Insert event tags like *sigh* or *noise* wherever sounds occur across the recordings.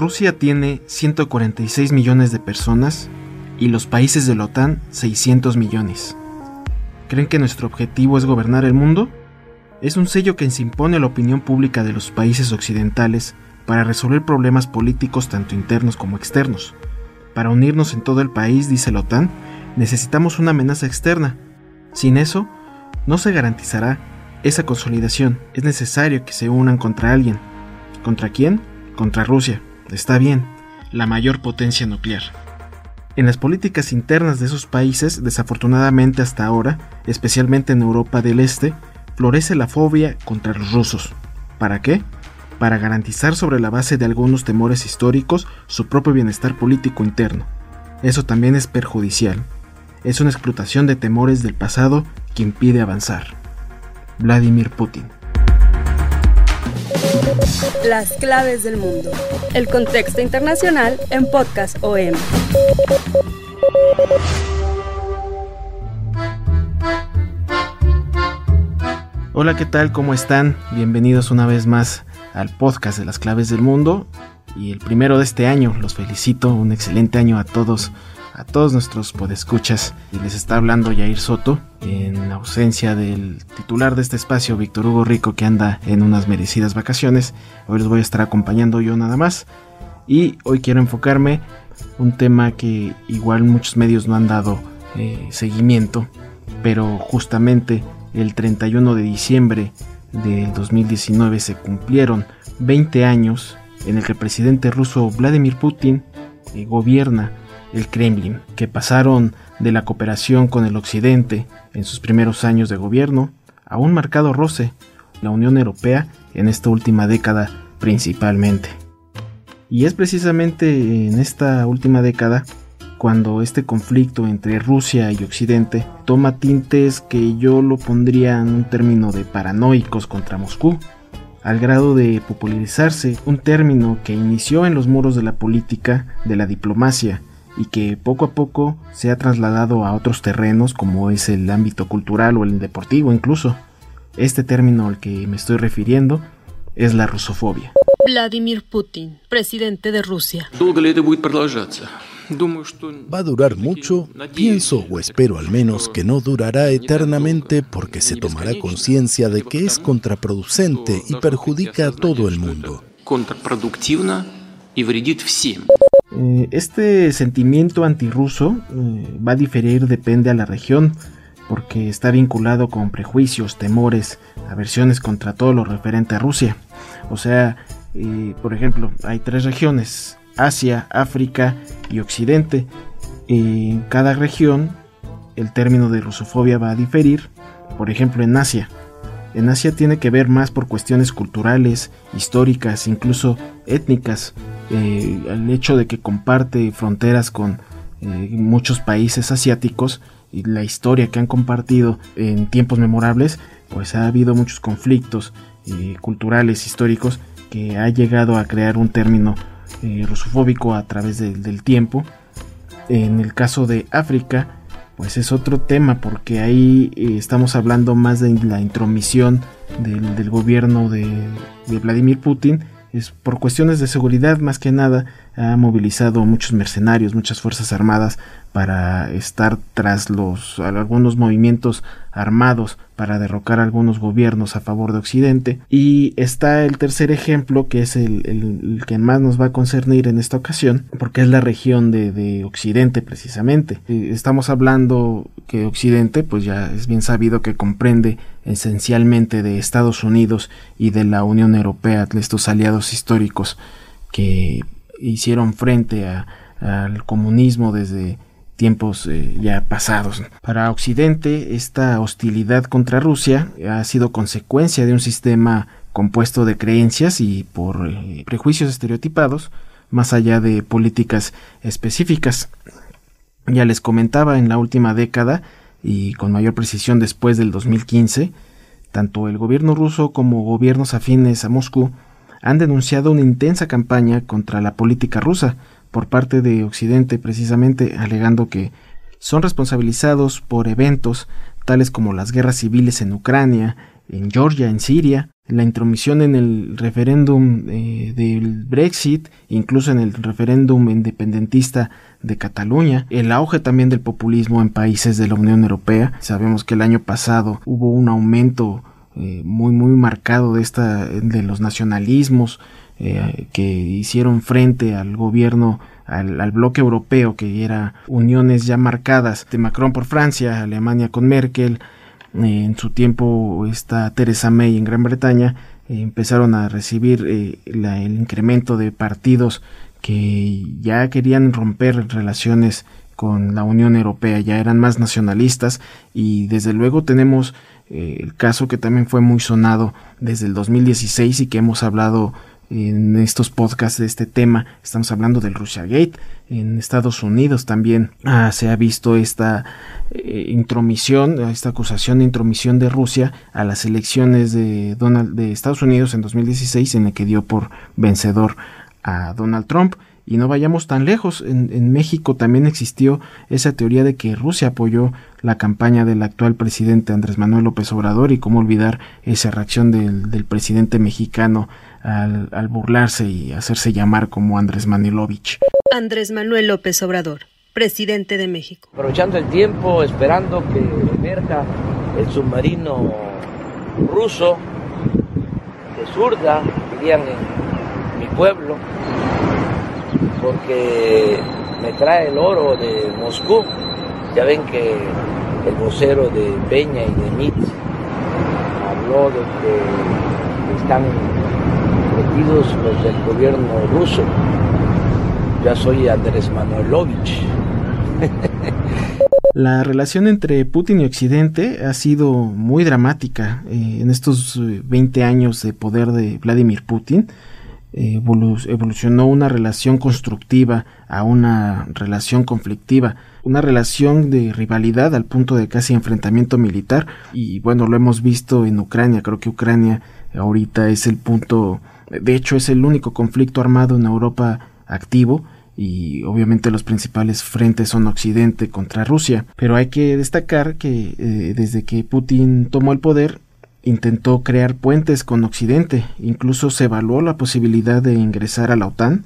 Rusia tiene 146 millones de personas y los países de la OTAN 600 millones. ¿Creen que nuestro objetivo es gobernar el mundo? Es un sello que se impone a la opinión pública de los países occidentales para resolver problemas políticos tanto internos como externos. Para unirnos en todo el país, dice la OTAN, necesitamos una amenaza externa. Sin eso, no se garantizará esa consolidación. Es necesario que se unan contra alguien. ¿Contra quién? Contra Rusia. Está bien, la mayor potencia nuclear. En las políticas internas de esos países, desafortunadamente hasta ahora, especialmente en Europa del Este, florece la fobia contra los rusos. ¿Para qué? Para garantizar sobre la base de algunos temores históricos su propio bienestar político interno. Eso también es perjudicial. Es una explotación de temores del pasado que impide avanzar. Vladimir Putin. Las claves del mundo. El contexto internacional en Podcast OM. Hola, ¿qué tal? ¿Cómo están? Bienvenidos una vez más al podcast de las claves del mundo y el primero de este año. Los felicito, un excelente año a todos a todos nuestros podescuchas. Les está hablando Yair Soto, en ausencia del titular de este espacio, Víctor Hugo Rico, que anda en unas merecidas vacaciones. Hoy les voy a estar acompañando yo nada más. Y hoy quiero enfocarme un tema que igual muchos medios no han dado eh, seguimiento, pero justamente el 31 de diciembre del 2019 se cumplieron 20 años en el que el presidente ruso Vladimir Putin eh, gobierna el Kremlin, que pasaron de la cooperación con el Occidente en sus primeros años de gobierno a un marcado roce, la Unión Europea en esta última década principalmente. Y es precisamente en esta última década cuando este conflicto entre Rusia y Occidente toma tintes que yo lo pondría en un término de paranoicos contra Moscú, al grado de popularizarse un término que inició en los muros de la política, de la diplomacia, y que poco a poco se ha trasladado a otros terrenos como es el ámbito cultural o el deportivo incluso. Este término al que me estoy refiriendo es la rusofobia. Vladimir Putin, presidente de Rusia. Va a durar mucho, pienso o espero al menos que no durará eternamente porque se tomará conciencia de que es contraproducente y perjudica a todo el mundo. Eh, este sentimiento antirruso eh, va a diferir, depende a la región, porque está vinculado con prejuicios, temores, aversiones contra todo lo referente a Rusia. O sea, eh, por ejemplo, hay tres regiones, Asia, África y Occidente. En cada región el término de rusofobia va a diferir. Por ejemplo, en Asia. En Asia tiene que ver más por cuestiones culturales, históricas, incluso étnicas, eh, el hecho de que comparte fronteras con eh, muchos países asiáticos y la historia que han compartido en tiempos memorables, pues ha habido muchos conflictos eh, culturales, históricos, que ha llegado a crear un término rusofóbico a través del tiempo. En el caso de África, pues es otro tema porque ahí estamos hablando más de la intromisión del, gobierno de, de Vladimir Putin es por cuestiones de seguridad más que nada ha movilizado muchos mercenarios, muchas fuerzas armadas para estar tras los algunos movimientos armados para derrocar algunos gobiernos a favor de Occidente. Y está el tercer ejemplo que es el, que más nos va a concernir en esta ocasión porque es la región de, de Occidente precisamente. Eh, estamos hablando que Occidente pues ya es bien sabido que comprende esencialmente de Estados Unidos y de la Unión Europea estos aliados históricos que hicieron frente al comunismo desde tiempos eh, ya pasados. Para Occidente, esta hostilidad contra Rusia ha sido consecuencia de un sistema compuesto de creencias y por eh, prejuicios estereotipados, más allá de políticas específicas. Ya les comentaba en la última década y con mayor precisión después del 2015, tanto el gobierno ruso como gobiernos afines a Moscú han denunciado una intensa campaña contra la política rusa por parte de Occidente precisamente alegando que son responsabilizados por eventos tales como las guerras civiles en Ucrania, en Georgia, en Siria, la intromisión en el referéndum eh, del Brexit, incluso en el referéndum independentista de Cataluña, el auge también del populismo en países de la Unión Europea. Sabemos que el año pasado hubo un aumento eh, muy muy marcado de esta de los nacionalismos eh, que hicieron frente al gobierno al, al, bloque europeo que era uniones ya marcadas de Macron por Francia, Alemania con Merkel, en su tiempo esta Teresa May en Gran Bretaña eh, empezaron a recibir eh, el incremento de partidos que ya querían romper relaciones con la Unión Europea, ya eran más nacionalistas y desde luego tenemos eh, el caso que también fue muy sonado desde el 2016 y que hemos hablado en estos podcasts de este tema. Estamos hablando del Russia Gate. En Estados Unidos también ah, se ha visto esta eh, intromisión, esta acusación de intromisión de Rusia a las elecciones de, Donald, de Estados Unidos en 2016, en el que dio por vencedor a Donald Trump. Y no vayamos tan lejos, en, México también existió esa teoría de que Rusia apoyó la campaña del actual presidente Andrés Manuel López Obrador y cómo olvidar esa reacción del, del presidente mexicano al, burlarse y hacerse llamar como Andrés Manuelovich. Andrés Manuel López Obrador, presidente de México. Aprovechando el tiempo, esperando que emerja el submarino ruso de zurda, dirían en mi pueblo, porque me trae el oro de Moscú. Ya ven que el vocero de Peña y de Mitz habló de que están los del gobierno ruso. Ya soy Andrés Manuelovich. *laughs* La relación entre Putin y Occidente ha sido muy dramática eh, en estos 20 eh, años de poder de Vladimir Putin. evolucionó una relación constructiva a una relación conflictiva, una relación de rivalidad al punto de casi enfrentamiento militar y bueno, lo hemos visto en Ucrania, creo que Ucrania ahorita es el punto de hecho, es el único conflicto armado en Europa activo y obviamente los principales frentes son Occidente contra Rusia. Pero hay que destacar que eh, desde que Putin tomó el poder intentó crear puentes con Occidente, incluso se evaluó la posibilidad de ingresar a la OTAN,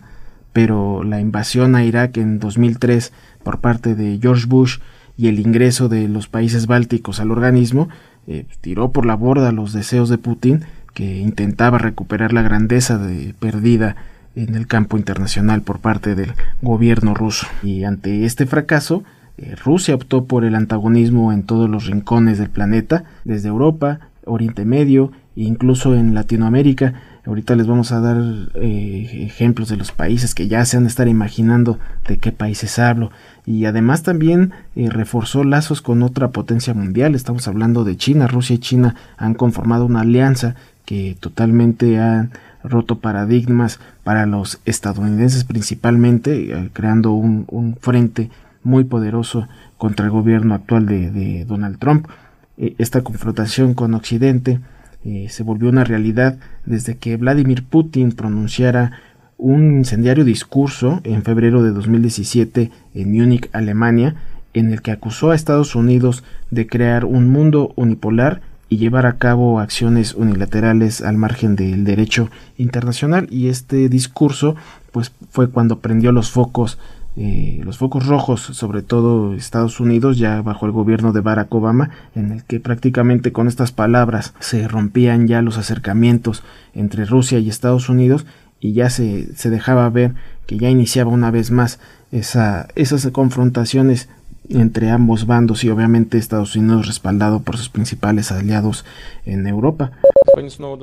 pero la invasión a Irak en 2003 por parte de George Bush y el ingreso de los países bálticos al organismo eh, tiró por la borda los deseos de Putin que intentaba recuperar la grandeza de, perdida en el campo internacional por parte del gobierno ruso. Y ante este fracaso, eh, Rusia optó por el antagonismo en todos los rincones del planeta, desde Europa, Oriente Medio e incluso en Latinoamérica. Ahorita les vamos a dar eh, ejemplos de los países que ya se han de estar imaginando de qué países hablo. Y además también eh, reforzó lazos con otra potencia mundial. Estamos hablando de China. Rusia y China han conformado una alianza que totalmente han roto paradigmas para los estadounidenses principalmente, eh, creando un, frente muy poderoso contra el gobierno actual de, Donald Trump. Eh, esta confrontación con Occidente eh, se volvió una realidad desde que Vladimir Putin pronunciara un incendiario discurso en febrero de 2017 en Múnich, Alemania, en el que acusó a Estados Unidos de crear un mundo unipolar y llevar a cabo acciones unilaterales al margen del derecho internacional. Y este discurso pues fue cuando prendió los focos eh, los focos rojos sobre todo Estados Unidos ya bajo el gobierno de Barack Obama en el que prácticamente con estas palabras se rompían ya los acercamientos entre Rusia y Estados Unidos y ya se, se dejaba ver que ya iniciaba una vez más esa, esas confrontaciones entre ambos bandos y obviamente Estados Unidos respaldado por sus principales aliados en Europa.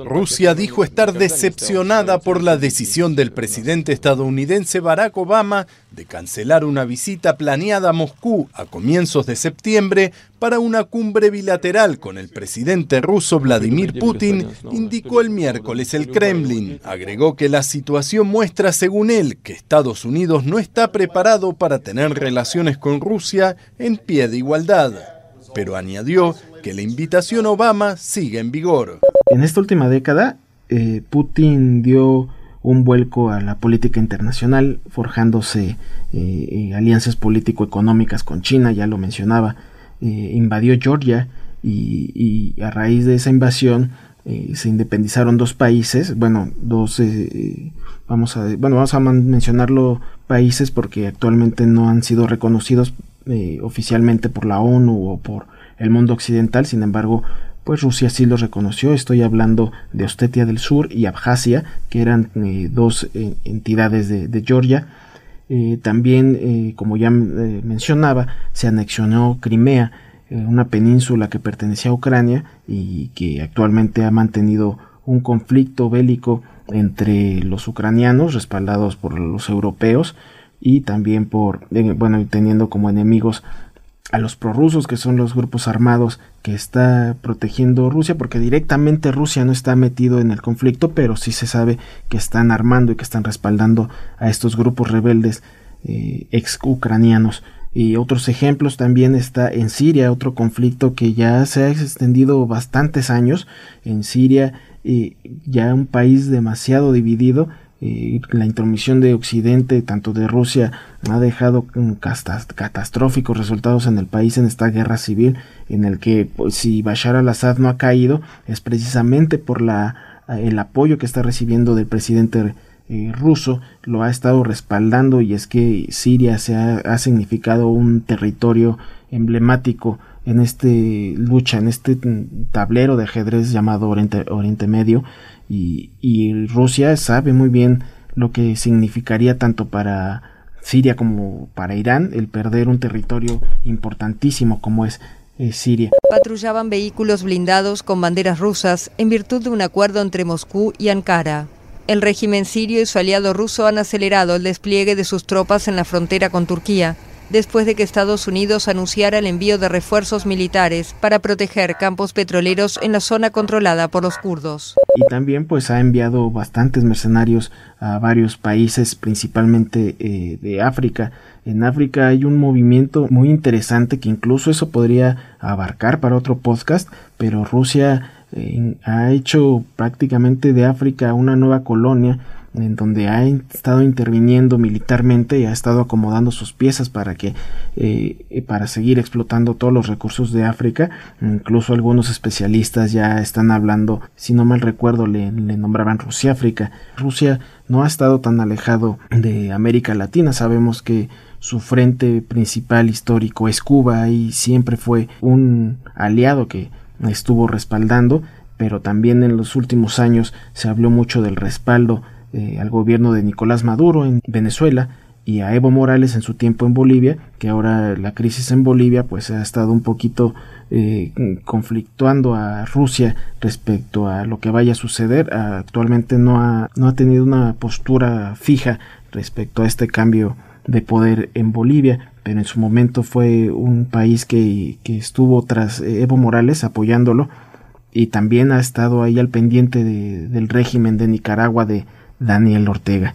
Rusia dijo estar decepcionada por la decisión del presidente estadounidense Barack Obama de cancelar una visita planeada a Moscú a comienzos de septiembre para una cumbre bilateral con el presidente ruso Vladimir Putin, indicó el miércoles el Kremlin. Agregó que la situación muestra, según él, que Estados Unidos no está preparado para tener relaciones con Rusia en pie de igualdad. Pero añadió que la invitación Obama sigue en vigor. En esta última década, eh, Putin dio un vuelco a la política internacional, forjándose eh, eh, alianzas político-económicas con China, ya lo mencionaba, invadió Georgia y, a raíz de esa invasión se independizaron dos países, bueno, dos, vamos a, bueno, vamos a mencionarlo países porque actualmente no han sido reconocidos oficialmente por la ONU o por el mundo occidental, sin embargo, pues Rusia sí los reconoció. Estoy hablando de Ostetia del Sur y Abjasia, que eran eh, dos eh, entidades de, Georgia. Eh, también, como ya mencionaba, se anexionó Crimea, una península que pertenecía a Ucrania y que actualmente ha mantenido un conflicto bélico entre los ucranianos, respaldados por los europeos, y también por, bueno, teniendo como enemigos a los prorrusos, que son los grupos armados que está protegiendo Rusia, porque directamente Rusia no está metido en el conflicto, pero sí se sabe que están armando y que están respaldando a estos grupos rebeldes eh, ex ucranianos. Y otros ejemplos también está en Siria, otro conflicto que ya se ha extendido bastantes años en Siria, y ya un país demasiado dividido eh, la intromisión de Occidente, tanto de Rusia, ha dejado catastróficos resultados en el país en esta guerra civil, en el que pues, si Bashar al-Assad no ha caído es precisamente por la, el apoyo que está recibiendo del presidente eh, ruso, lo ha estado respaldando y es que Siria se ha, significado un territorio emblemático en este lucha, en este tablero de ajedrez llamado Oriente Medio, y, Rusia sabe muy bien lo que significaría tanto para Siria como para Irán el perder un territorio importantísimo como es eh, Siria. Patrullaban vehículos blindados con banderas rusas en virtud de un acuerdo entre Moscú y Ankara. El régimen sirio y su aliado ruso han acelerado el despliegue de sus tropas en la frontera con Turquía, después de que Estados Unidos anunciara el envío de refuerzos militares para proteger campos petroleros en la zona controlada por los kurdos. Y también pues ha enviado bastantes mercenarios a varios países, principalmente eh, de África. En África hay un movimiento muy interesante que incluso eso podría abarcar para otro podcast, pero Rusia eh, ha hecho prácticamente de África una nueva colonia en donde ha estado interviniendo militarmente y ha estado acomodando sus piezas para que eh, para seguir explotando todos los recursos de África. Incluso algunos especialistas ya están hablando si no mal recuerdo le, le nombraban Rusia-África Rusia no ha estado tan alejado de América Latina. Sabemos que su frente principal histórico es Cuba y siempre fue un aliado que estuvo respaldando pero también en los últimos años se habló mucho del respaldo eh, al gobierno de Nicolás Maduro en Venezuela y a Evo Morales en su tiempo en Bolivia, que ahora la crisis en Bolivia pues ha estado un poquito eh, conflictuando a Rusia respecto a lo que vaya a suceder. Actualmente no ha, no ha tenido una postura fija respecto a este cambio de poder en Bolivia, pero en su momento fue un país que, que estuvo tras Evo Morales apoyándolo y también ha estado ahí al pendiente del régimen de Nicaragua de Daniel Ortega.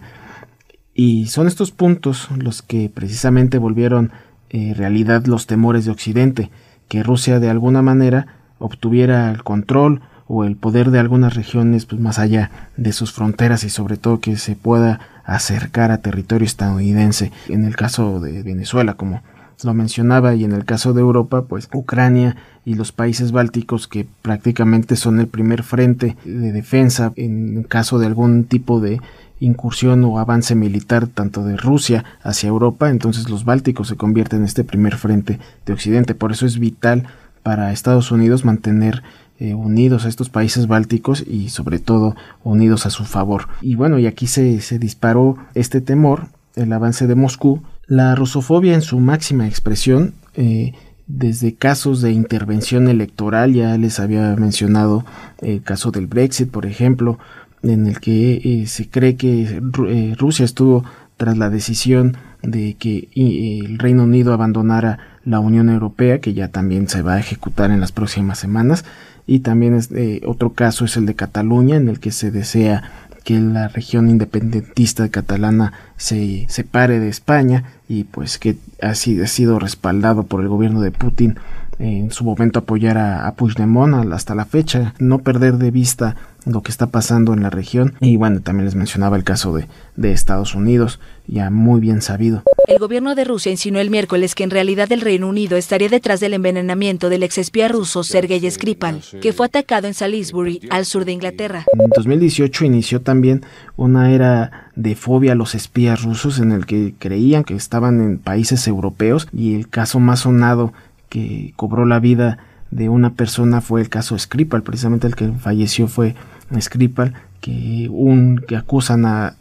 Y son estos puntos los que precisamente volvieron eh, realidad los temores de Occidente, que Rusia de alguna manera obtuviera el control o el poder de algunas regiones pues, más allá de sus fronteras y sobre todo que se pueda acercar a territorio estadounidense. En el caso de Venezuela, como lo mencionaba, y en el caso de Europa, pues Ucrania y los países bálticos que prácticamente son el primer frente de defensa en caso de algún tipo de incursión o avance militar tanto de Rusia hacia Europa, entonces los bálticos se convierten en este primer frente de Occidente. Por eso es vital para Estados Unidos mantener eh, unidos a estos países bálticos y sobre todo unidos a su favor. Y bueno, y aquí se, se disparó este temor, el avance de Moscú, la rusofobia en su máxima expresión, eh, desde casos de intervención electoral, ya les había mencionado el caso del Brexit, por ejemplo, en el que eh, se cree que eh, Rusia estuvo tras la decisión de que el Reino Unido abandonara la Unión Europea, que ya también se va a ejecutar en las próximas semanas, y también otro caso es el de Cataluña, en el que se desea que la región independentista catalana se separe de España y pues que ha sido respaldado por el gobierno de Putin en su momento apoyar a, a Puigdemont hasta la fecha, no perder de vista lo que está pasando en la región y bueno, también les mencionaba el caso de, de Estados Unidos, ya muy bien sabido. El gobierno de Rusia insinuó el miércoles que en realidad el Reino Unido estaría detrás del envenenamiento del exespía ruso Sergei Skripal, que fue atacado en Salisbury, al sur de Inglaterra. En 2018 inició también una era de fobia a los espías rusos en el que creían que estaban en países europeos y el caso más sonado que cobró la vida de una persona fue el caso Skripal, precisamente el que falleció fue Skripal, que un que acusan a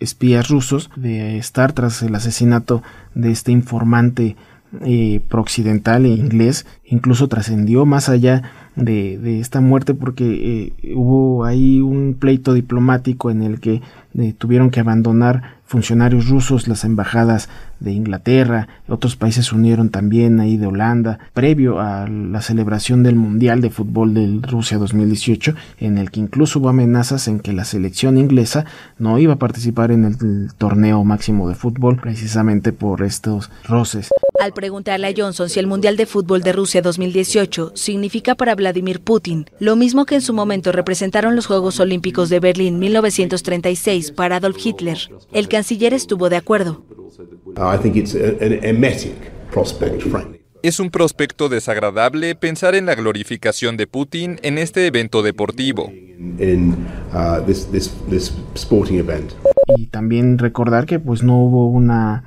espías rusos de estar tras el asesinato de este informante eh, prooccidental e inglés, incluso trascendió más allá de, de, esta muerte porque eh, hubo ahí un pleito diplomático en el que eh, tuvieron que abandonar funcionarios rusos las embajadas de Inglaterra, otros países unieron también ahí de Holanda, previo a la celebración del Mundial de Fútbol de Rusia 2018, en el que incluso hubo amenazas en que la selección inglesa no iba a participar en el, torneo máximo de fútbol precisamente por estos roces. Al preguntarle a Johnson si el Mundial de Fútbol de Rusia 2018 significa para Vladimir Putin lo mismo que en su momento representaron los Juegos Olímpicos de Berlín 1936 para Adolf Hitler, el canciller estuvo de acuerdo. Es un prospecto desagradable pensar en la glorificación de Putin en este evento deportivo. Uh, y también recordar que pues no hubo una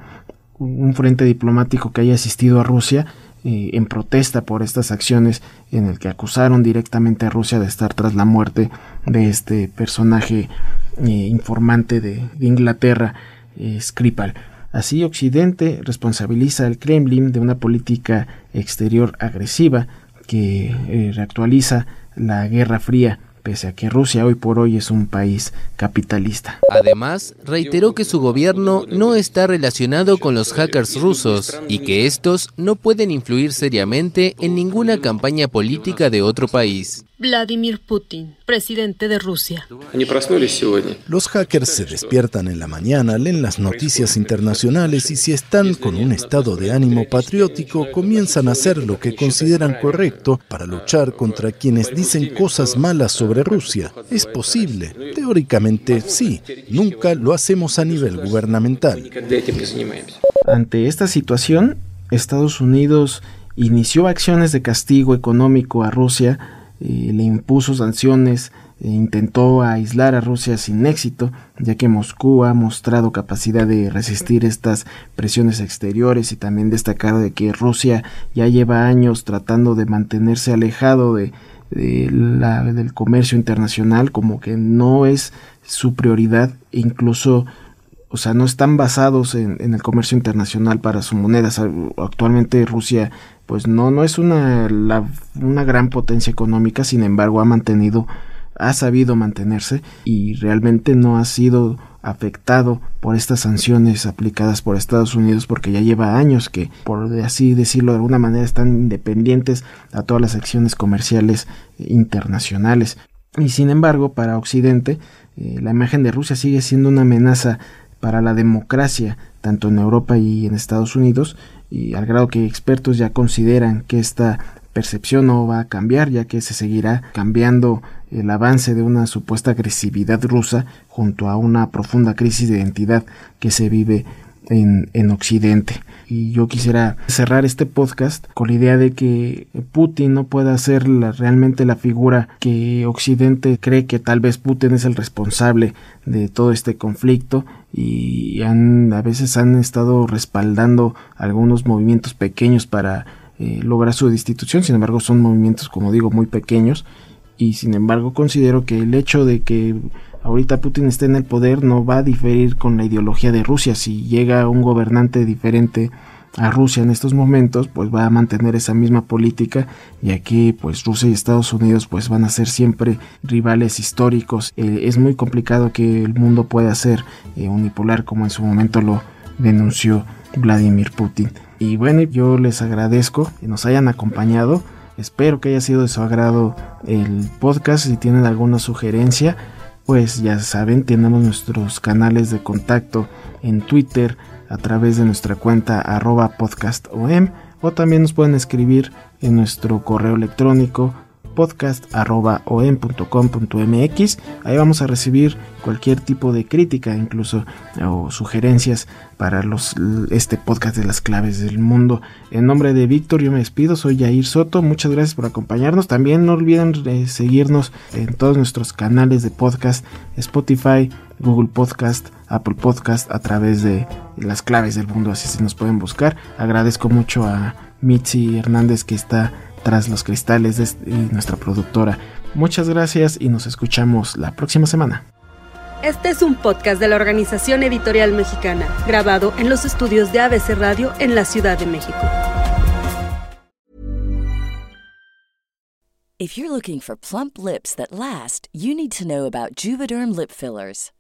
un frente diplomático que haya asistido a Rusia eh, en protesta por estas acciones en el que acusaron directamente a Rusia de estar tras la muerte de este personaje eh, informante de, Inglaterra, eh, Skripal. Así, Occidente responsabiliza al Kremlin de una política exterior agresiva que reactualiza la Guerra Fría pese a que Rusia hoy por hoy es un país capitalista. Además, reiteró que su gobierno no está relacionado con los hackers rusos y que estos no pueden influir seriamente en ninguna campaña política de otro país. Vladimir Putin, presidente de Rusia. Los hackers se despiertan en la mañana, leen las noticias internacionales y si están con un estado de ánimo patriótico, comienzan a hacer lo que consideran correcto para luchar contra quienes dicen cosas malas sobre Rusia. Es posible. Teóricamente sí. Nunca lo hacemos a nivel gubernamental. Ante esta situación, Estados Unidos inició acciones de castigo económico a Rusia eh, le impuso sanciones e intentó aislar a Rusia sin éxito, ya que Moscú ha mostrado capacidad de resistir estas presiones exteriores y también destacar de que Rusia ya lleva años tratando de mantenerse alejado de, la, del comercio internacional, como que no es su prioridad, incluso o sea, no están basados en, el comercio internacional para su moneda. Actualmente Rusia pues no, no es una, una gran potencia económica, sin embargo ha mantenido, ha sabido mantenerse y realmente no ha sido afectado por estas sanciones aplicadas por Estados Unidos porque ya lleva años que, por así decirlo de alguna manera, están independientes a todas las acciones comerciales internacionales. Y sin embargo, para Occidente, eh, la imagen de Rusia sigue siendo una amenaza para la democracia, tanto en Europa y en Estados Unidos, y al grado que expertos ya consideran que esta percepción no va a cambiar ya que se seguirá cambiando el avance de una supuesta agresividad rusa junto a una profunda crisis de identidad que se vive en, en, Occidente. Y yo quisiera cerrar este podcast con la idea de que Putin no pueda ser realmente la figura que Occidente cree que tal vez Putin es el responsable de todo este conflicto. Y han, a veces han estado respaldando algunos movimientos pequeños para eh, lograr su destitución, sin embargo son movimientos como digo muy pequeños. Y sin embargo considero que el hecho de que ahorita Putin esté en el poder no va a diferir con la ideología de Rusia. Si llega un gobernante diferente a Rusia en estos momentos, pues va a mantener esa misma política, ya que pues Rusia y Estados Unidos pues van a ser siempre rivales históricos. Eh, es muy complicado que el mundo pueda ser eh, unipolar como en su momento lo denunció Vladimir Putin. Y bueno, yo les agradezco que nos hayan acompañado. Espero que haya sido de su agrado el podcast. Si tienen alguna sugerencia, pues ya saben, tenemos nuestros canales de contacto en Twitter a través de nuestra cuenta arroba podcastom o también nos pueden escribir en nuestro correo electrónico podcast.om.com.mx. Ahí vamos a recibir cualquier tipo de crítica, incluso o sugerencias para los, este podcast de las claves del mundo. En nombre de Víctor, yo me despido, soy Jair Soto. Muchas gracias por acompañarnos. También no olviden seguirnos en todos nuestros canales de podcast, Spotify, Google Podcast, Apple Podcast, a través de las claves del mundo. Así se nos pueden buscar. Agradezco mucho a Mitzi Hernández que está tras los cristales de nuestra productora. Muchas gracias y nos escuchamos la próxima semana. Este es un podcast de la Organización Editorial Mexicana, grabado en los estudios de ABC Radio en la Ciudad de México. If you're looking for plump lips that last, you need to know about Juvederm lip fillers.